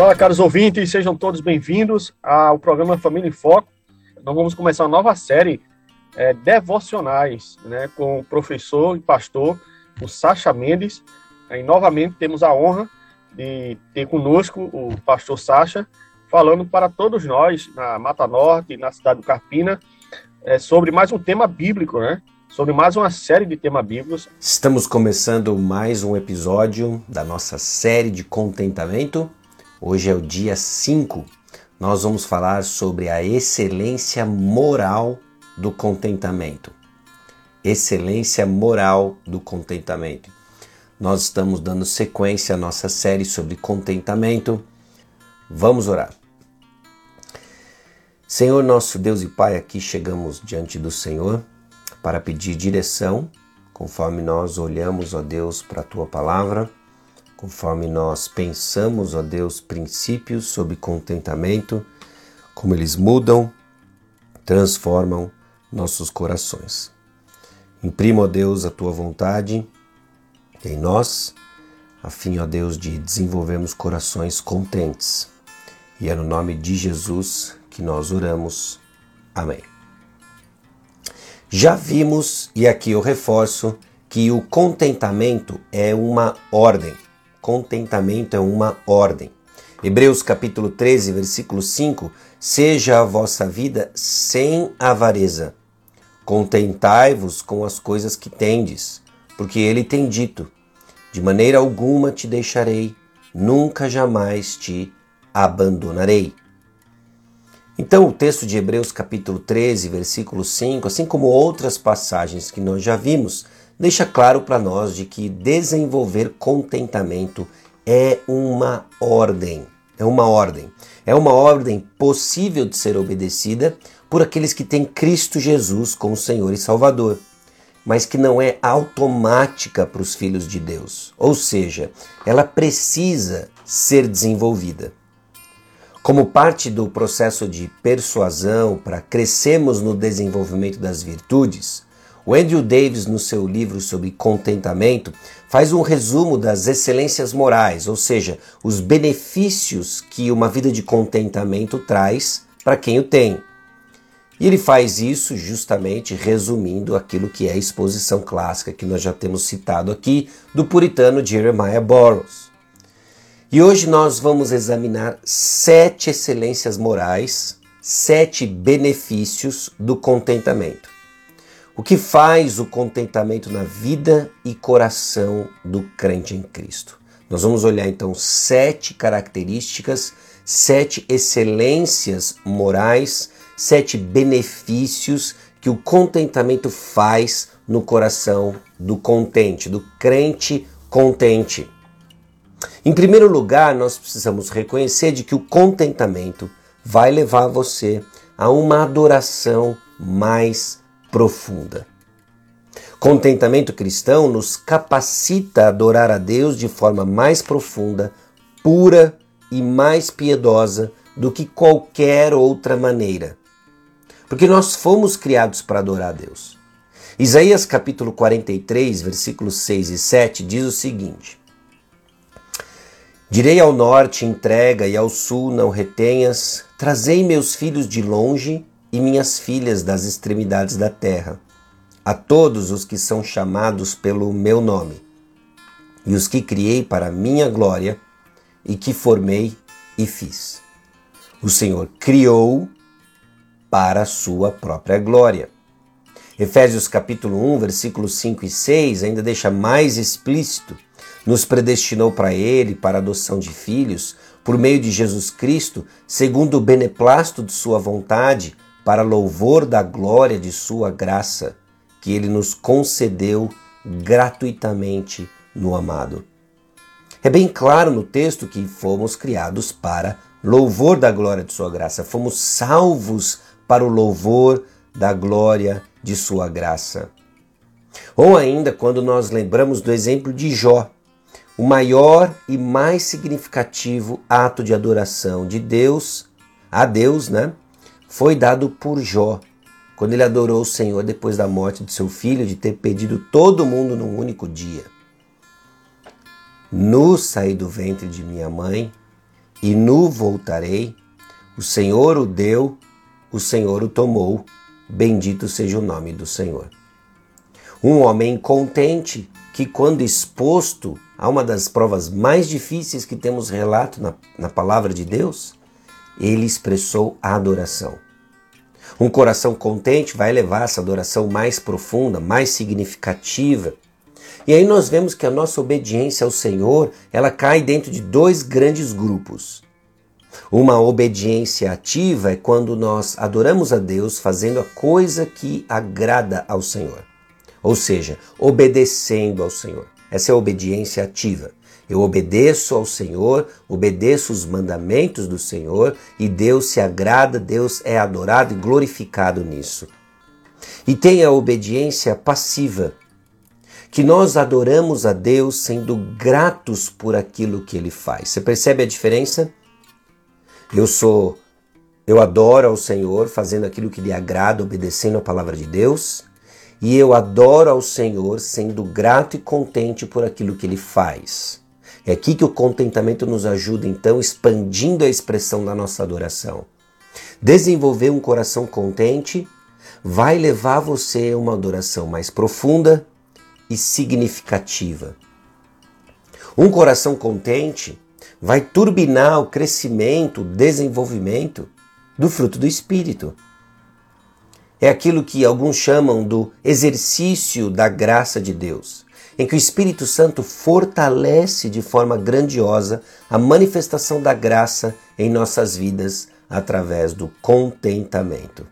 Olá, caros ouvintes, sejam todos bem-vindos ao programa Família em Foco. Nós vamos começar uma nova série é, devocionais, né, com o professor e pastor, o Sacha Mendes. E novamente temos a honra de ter conosco o pastor Sacha, falando para todos nós na Mata Norte, na cidade do Carpina, é, sobre mais um tema bíblico, né? Sobre mais uma série de temas bíblicos. Estamos começando mais um episódio da nossa série de contentamento Hoje é o dia 5. Nós vamos falar sobre a excelência moral do contentamento. Excelência moral do contentamento. Nós estamos dando sequência à nossa série sobre contentamento. Vamos orar. Senhor nosso Deus e Pai, aqui chegamos diante do Senhor para pedir direção, conforme nós olhamos, ó Deus, para a tua palavra conforme nós pensamos, ó Deus, princípios sobre contentamento, como eles mudam, transformam nossos corações. Imprima, ó Deus, a tua vontade em nós, a fim, ó Deus, de desenvolvermos corações contentes. E é no nome de Jesus que nós oramos. Amém. Já vimos, e aqui eu reforço, que o contentamento é uma ordem contentamento é uma ordem. Hebreus capítulo 13, versículo 5: Seja a vossa vida sem avareza. Contentai-vos com as coisas que tendes, porque ele tem dito: De maneira alguma te deixarei, nunca jamais te abandonarei. Então, o texto de Hebreus capítulo 13, versículo 5, assim como outras passagens que nós já vimos, deixa claro para nós de que desenvolver contentamento é uma ordem. É uma ordem. É uma ordem possível de ser obedecida por aqueles que têm Cristo Jesus como Senhor e Salvador, mas que não é automática para os filhos de Deus. Ou seja, ela precisa ser desenvolvida. Como parte do processo de persuasão para crescermos no desenvolvimento das virtudes, o Andrew Davis, no seu livro sobre contentamento, faz um resumo das excelências morais, ou seja, os benefícios que uma vida de contentamento traz para quem o tem. E ele faz isso justamente resumindo aquilo que é a exposição clássica que nós já temos citado aqui do puritano Jeremiah Burroughs. E hoje nós vamos examinar sete excelências morais, sete benefícios do contentamento. O que faz o contentamento na vida e coração do crente em Cristo? Nós vamos olhar então sete características, sete excelências morais, sete benefícios que o contentamento faz no coração do contente, do crente contente. Em primeiro lugar, nós precisamos reconhecer de que o contentamento vai levar você a uma adoração mais profunda. Contentamento cristão nos capacita a adorar a Deus de forma mais profunda, pura e mais piedosa do que qualquer outra maneira. Porque nós fomos criados para adorar a Deus. Isaías capítulo 43, versículos 6 e 7 diz o seguinte: Direi ao norte, entrega, e ao sul, não retenhas, trazei meus filhos de longe e minhas filhas das extremidades da terra, a todos os que são chamados pelo meu nome, e os que criei para minha glória, e que formei e fiz. O Senhor criou para a sua própria glória. Efésios capítulo 1, versículos 5 e 6 ainda deixa mais explícito: nos predestinou para ele para a adoção de filhos por meio de Jesus Cristo, segundo o beneplácito de sua vontade, para louvor da glória de Sua graça, que Ele nos concedeu gratuitamente no amado. É bem claro no texto que fomos criados para louvor da glória de Sua graça, fomos salvos para o louvor da glória de Sua graça. Ou ainda, quando nós lembramos do exemplo de Jó, o maior e mais significativo ato de adoração de Deus, a Deus, né, foi dado por Jó, quando ele adorou o Senhor depois da morte de seu filho, de ter perdido todo mundo num único dia. Nu saí do ventre de minha mãe e nu voltarei. O Senhor o deu, o Senhor o tomou. Bendito seja o nome do Senhor. Um homem contente que, quando exposto a uma das provas mais difíceis que temos relato na, na palavra de Deus, ele expressou a adoração. Um coração contente vai levar essa adoração mais profunda, mais significativa. E aí nós vemos que a nossa obediência ao Senhor, ela cai dentro de dois grandes grupos. Uma obediência ativa é quando nós adoramos a Deus fazendo a coisa que agrada ao Senhor. Ou seja, obedecendo ao Senhor. Essa é a obediência ativa. Eu obedeço ao Senhor, obedeço os mandamentos do Senhor e Deus se agrada, Deus é adorado e glorificado nisso. E tem a obediência passiva, que nós adoramos a Deus sendo gratos por aquilo que ele faz. Você percebe a diferença? Eu sou eu adoro ao Senhor fazendo aquilo que lhe agrada, obedecendo a palavra de Deus, e eu adoro ao Senhor sendo grato e contente por aquilo que ele faz. É aqui que o contentamento nos ajuda, então, expandindo a expressão da nossa adoração. Desenvolver um coração contente vai levar você a uma adoração mais profunda e significativa. Um coração contente vai turbinar o crescimento, o desenvolvimento do fruto do Espírito. É aquilo que alguns chamam do exercício da graça de Deus em que o Espírito Santo fortalece de forma grandiosa a manifestação da graça em nossas vidas através do contentamento.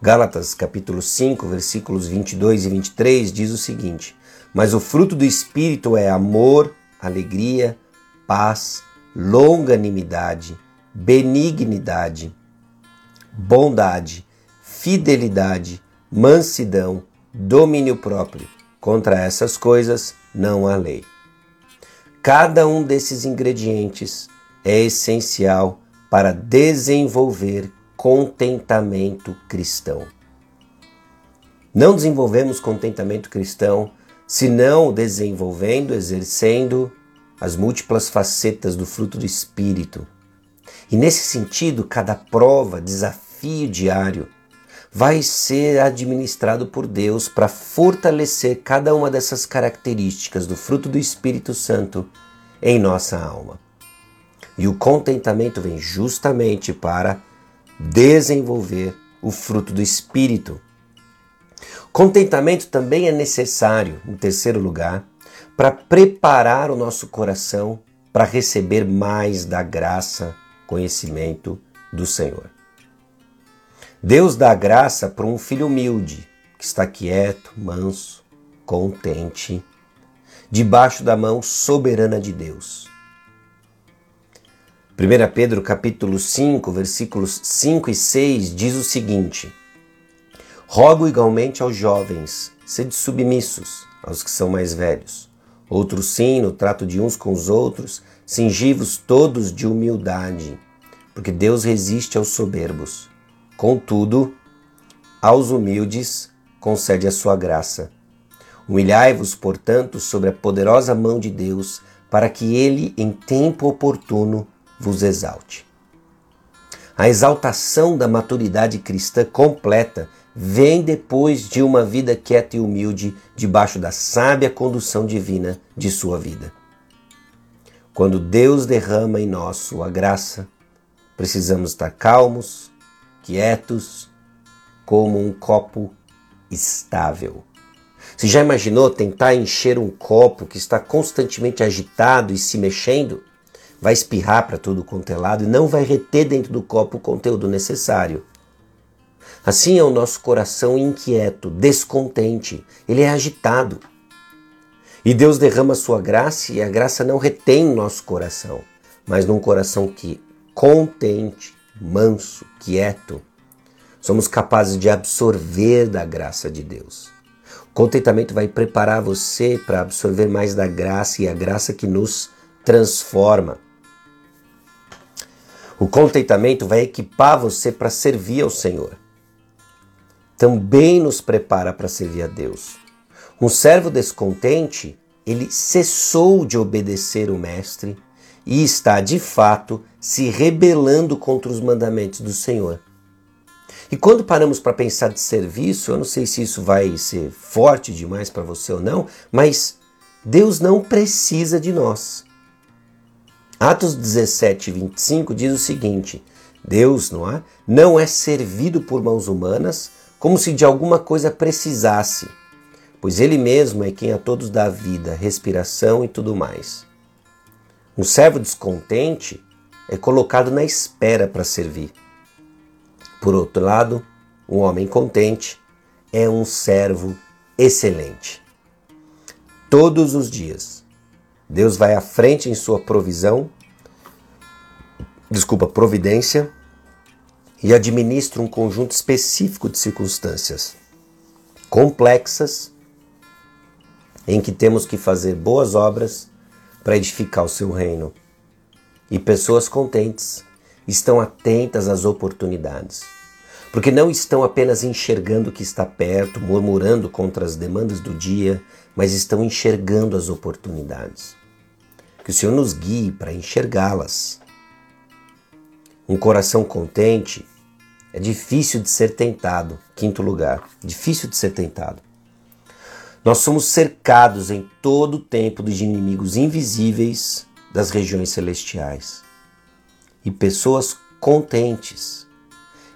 Gálatas capítulo 5, versículos 22 e 23 diz o seguinte: Mas o fruto do Espírito é amor, alegria, paz, longanimidade, benignidade, bondade, fidelidade, mansidão, domínio próprio. Contra essas coisas não há lei. Cada um desses ingredientes é essencial para desenvolver contentamento cristão. Não desenvolvemos contentamento cristão se não desenvolvendo, exercendo as múltiplas facetas do fruto do Espírito. E nesse sentido, cada prova, desafio diário, vai ser administrado por Deus para fortalecer cada uma dessas características do fruto do Espírito Santo em nossa alma. E o contentamento vem justamente para desenvolver o fruto do Espírito. Contentamento também é necessário, em terceiro lugar, para preparar o nosso coração para receber mais da graça, conhecimento do Senhor. Deus dá graça para um filho humilde, que está quieto, manso, contente, debaixo da mão soberana de Deus. 1 Pedro capítulo 5, versículos 5 e 6 diz o seguinte: Rogo igualmente aos jovens, sede submissos aos que são mais velhos. Outro sim, no trato de uns com os outros, cingivos todos de humildade, porque Deus resiste aos soberbos Contudo, aos humildes concede a sua graça. Humilhai-vos, portanto, sobre a poderosa mão de Deus, para que ele, em tempo oportuno, vos exalte. A exaltação da maturidade cristã completa vem depois de uma vida quieta e humilde, debaixo da sábia condução divina de sua vida. Quando Deus derrama em nós sua graça, precisamos estar calmos, quietos, como um copo estável. Você já imaginou tentar encher um copo que está constantemente agitado e se mexendo? Vai espirrar para tudo quanto é lado e não vai reter dentro do copo o conteúdo necessário. Assim é o nosso coração inquieto, descontente, ele é agitado. E Deus derrama sua graça e a graça não retém nosso coração, mas num coração que contente, manso, quieto, somos capazes de absorver da graça de Deus. O contentamento vai preparar você para absorver mais da graça e a graça que nos transforma. O contentamento vai equipar você para servir ao Senhor. Também nos prepara para servir a Deus. Um servo descontente, ele cessou de obedecer o mestre e está de fato se rebelando contra os mandamentos do Senhor. E quando paramos para pensar de serviço, eu não sei se isso vai ser forte demais para você ou não, mas Deus não precisa de nós. Atos 17, 25 diz o seguinte: Deus, não é? Não é servido por mãos humanas, como se de alguma coisa precisasse, pois Ele mesmo é quem a todos dá vida, respiração e tudo mais. Um servo descontente é colocado na espera para servir. Por outro lado, um homem contente é um servo excelente. Todos os dias, Deus vai à frente em sua provisão, desculpa, providência, e administra um conjunto específico de circunstâncias complexas em que temos que fazer boas obras para edificar o seu reino. E pessoas contentes estão atentas às oportunidades, porque não estão apenas enxergando o que está perto, murmurando contra as demandas do dia, mas estão enxergando as oportunidades. Que o Senhor nos guie para enxergá-las. Um coração contente é difícil de ser tentado. Quinto lugar, difícil de ser tentado. Nós somos cercados em todo o tempo de inimigos invisíveis das regiões celestiais. E pessoas contentes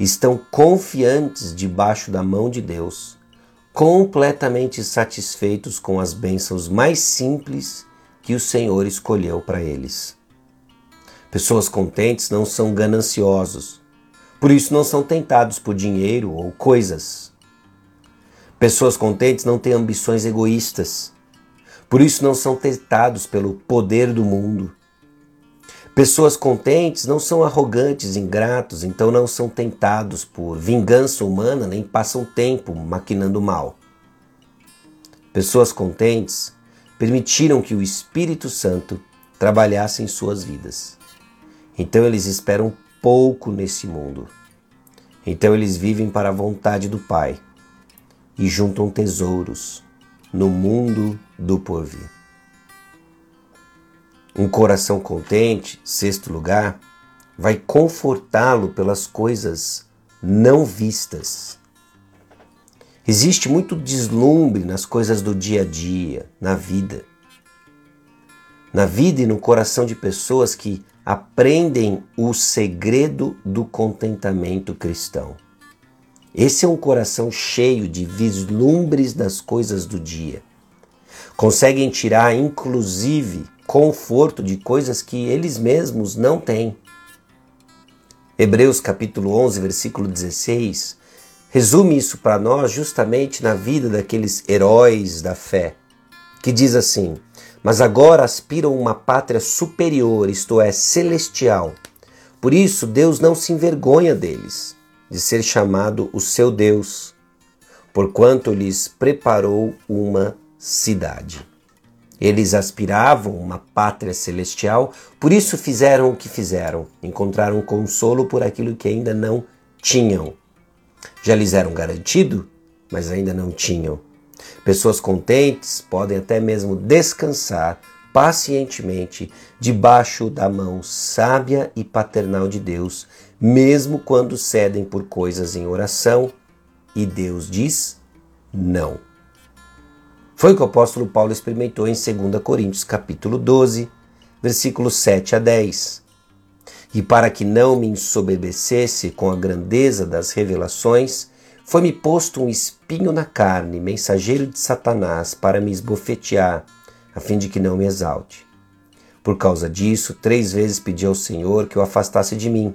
estão confiantes debaixo da mão de Deus, completamente satisfeitos com as bênçãos mais simples que o Senhor escolheu para eles. Pessoas contentes não são gananciosos, por isso não são tentados por dinheiro ou coisas. Pessoas contentes não têm ambições egoístas, por isso não são tentados pelo poder do mundo. Pessoas contentes não são arrogantes, ingratos, então não são tentados por vingança humana nem passam tempo maquinando mal. Pessoas contentes permitiram que o Espírito Santo trabalhasse em suas vidas. Então eles esperam pouco nesse mundo. Então eles vivem para a vontade do Pai e juntam tesouros no mundo do porvir. Um coração contente, sexto lugar, vai confortá-lo pelas coisas não vistas. Existe muito deslumbre nas coisas do dia a dia, na vida. Na vida e no coração de pessoas que aprendem o segredo do contentamento cristão. Esse é um coração cheio de vislumbres das coisas do dia. Conseguem tirar, inclusive, conforto de coisas que eles mesmos não têm. Hebreus capítulo 11, versículo 16, resume isso para nós justamente na vida daqueles heróis da fé, que diz assim: Mas agora aspiram uma pátria superior, isto é, celestial. Por isso, Deus não se envergonha deles de ser chamado o seu Deus, porquanto lhes preparou uma cidade. Eles aspiravam uma pátria celestial, por isso fizeram o que fizeram, encontraram consolo por aquilo que ainda não tinham. Já lhes eram garantido, mas ainda não tinham. Pessoas contentes podem até mesmo descansar pacientemente debaixo da mão sábia e paternal de Deus, mesmo quando cedem por coisas em oração e Deus diz não. Foi o que o apóstolo Paulo experimentou em 2 Coríntios capítulo 12, versículos 7 a 10. E para que não me ensoberbecesse com a grandeza das revelações, foi-me posto um espinho na carne, mensageiro de Satanás, para me esbofetear a fim de que não me exalte. Por causa disso, três vezes pedi ao Senhor que o afastasse de mim.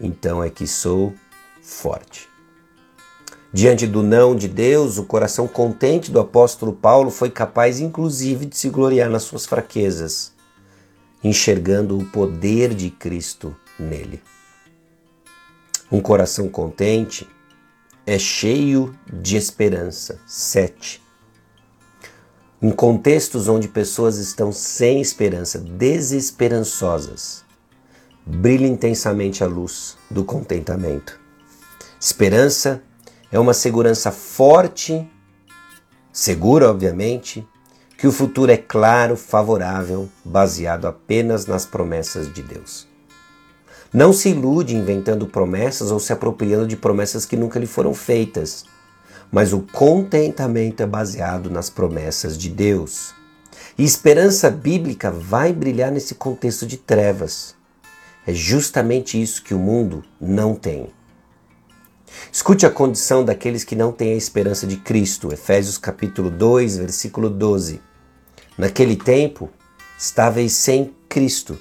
então é que sou forte. Diante do não de Deus, o coração contente do apóstolo Paulo foi capaz, inclusive, de se gloriar nas suas fraquezas, enxergando o poder de Cristo nele. Um coração contente é cheio de esperança. 7. Em contextos onde pessoas estão sem esperança, desesperançosas, brilha intensamente a luz do contentamento. Esperança é uma segurança forte, segura, obviamente, que o futuro é claro, favorável, baseado apenas nas promessas de Deus. Não se ilude inventando promessas ou se apropriando de promessas que nunca lhe foram feitas, mas o contentamento é baseado nas promessas de Deus. E esperança bíblica vai brilhar nesse contexto de trevas. É justamente isso que o mundo não tem. Escute a condição daqueles que não têm a esperança de Cristo. Efésios capítulo 2, versículo 12. Naquele tempo, estáveis sem Cristo,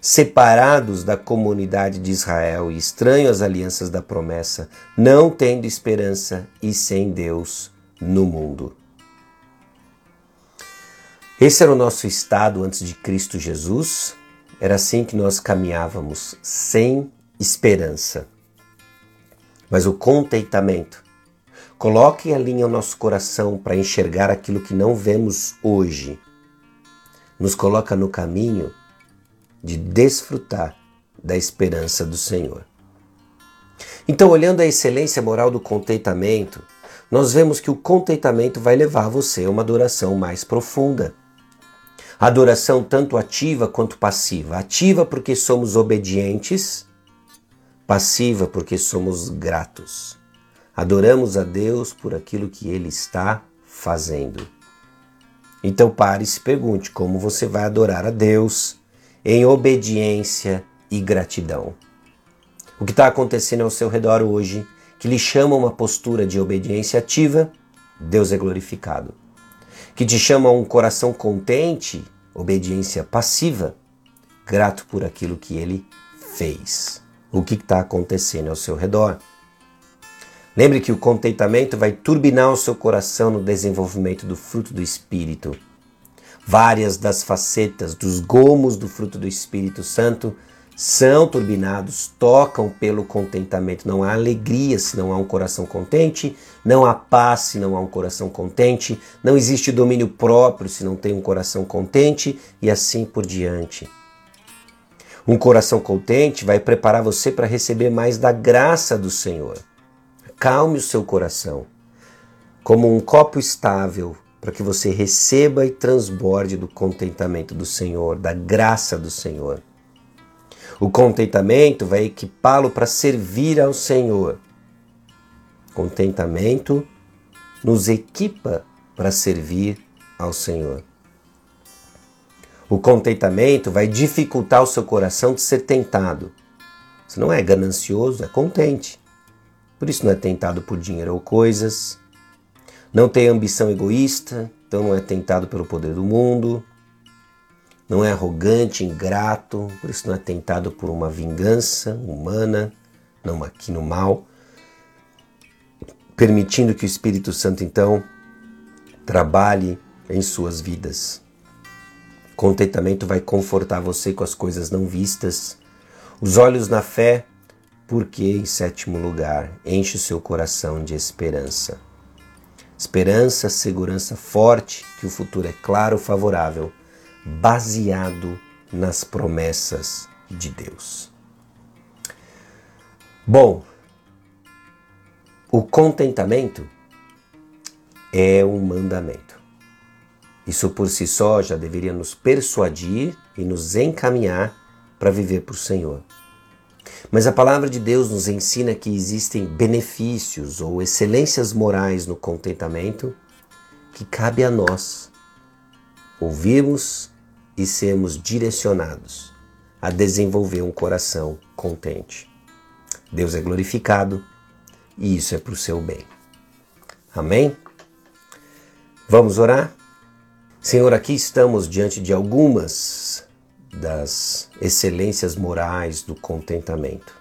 separados da comunidade de Israel e estranhos às alianças da promessa, não tendo esperança e sem Deus no mundo. Esse era o nosso estado antes de Cristo Jesus. Era assim que nós caminhávamos, sem esperança mas o contentamento. Coloque a linha ao nosso coração para enxergar aquilo que não vemos hoje. Nos coloca no caminho de desfrutar da esperança do Senhor. Então, olhando a excelência moral do contentamento, nós vemos que o contentamento vai levar você a uma adoração mais profunda. Adoração tanto ativa quanto passiva. Ativa porque somos obedientes passiva porque somos gratos. Adoramos a Deus por aquilo que Ele está fazendo. Então pare e se pergunte como você vai adorar a Deus em obediência e gratidão. O que está acontecendo ao seu redor hoje, que lhe chama uma postura de obediência ativa, Deus é glorificado. Que te chama a um coração contente, obediência passiva, grato por aquilo que ele fez o que está acontecendo ao seu redor. Lembre que o contentamento vai turbinar o seu coração no desenvolvimento do fruto do Espírito. Várias das facetas dos gomos do fruto do Espírito Santo são turbinados, tocam pelo contentamento. Não há alegria se não há um coração contente, não há paz se não há um coração contente, não existe domínio próprio se não tem um coração contente e assim por diante. Um coração contente vai preparar você para receber mais da graça do Senhor. Calme o seu coração, como um copo estável, para que você receba e transborde do contentamento do Senhor, da graça do Senhor. O contentamento vai equipá-lo para servir ao Senhor. Contentamento nos equipa para servir ao Senhor. O contentamento vai dificultar o seu coração de ser tentado. Você não é ganancioso, é contente. Por isso não é tentado por dinheiro ou coisas. Não tem ambição egoísta, então não é tentado pelo poder do mundo. Não é arrogante, ingrato, por isso não é tentado por uma vingança humana, não aqui no mal. Permitindo que o Espírito Santo então trabalhe em suas vidas. Contentamento vai confortar você com as coisas não vistas. Os olhos na fé, porque, em sétimo lugar, enche o seu coração de esperança. Esperança, segurança forte que o futuro é claro, favorável, baseado nas promessas de Deus. Bom, o contentamento é um mandamento. Isso por si só já deveria nos persuadir e nos encaminhar para viver para o Senhor. Mas a palavra de Deus nos ensina que existem benefícios ou excelências morais no contentamento que cabe a nós ouvirmos e sermos direcionados a desenvolver um coração contente. Deus é glorificado e isso é para o seu bem. Amém? Vamos orar? Senhor, aqui estamos diante de algumas das excelências morais do contentamento.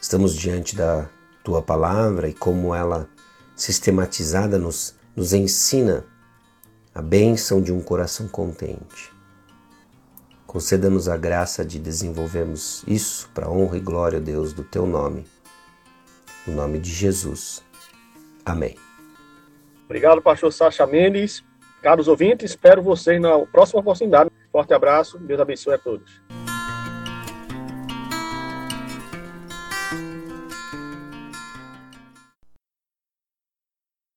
Estamos diante da tua palavra e como ela sistematizada nos, nos ensina a bênção de um coração contente. Conceda-nos a graça de desenvolvermos isso para honra e glória, Deus, do teu nome. No nome de Jesus. Amém. Obrigado, pastor Sacha Mendes. Caros ouvintes, espero vocês na próxima oportunidade. Forte abraço, Deus abençoe a todos.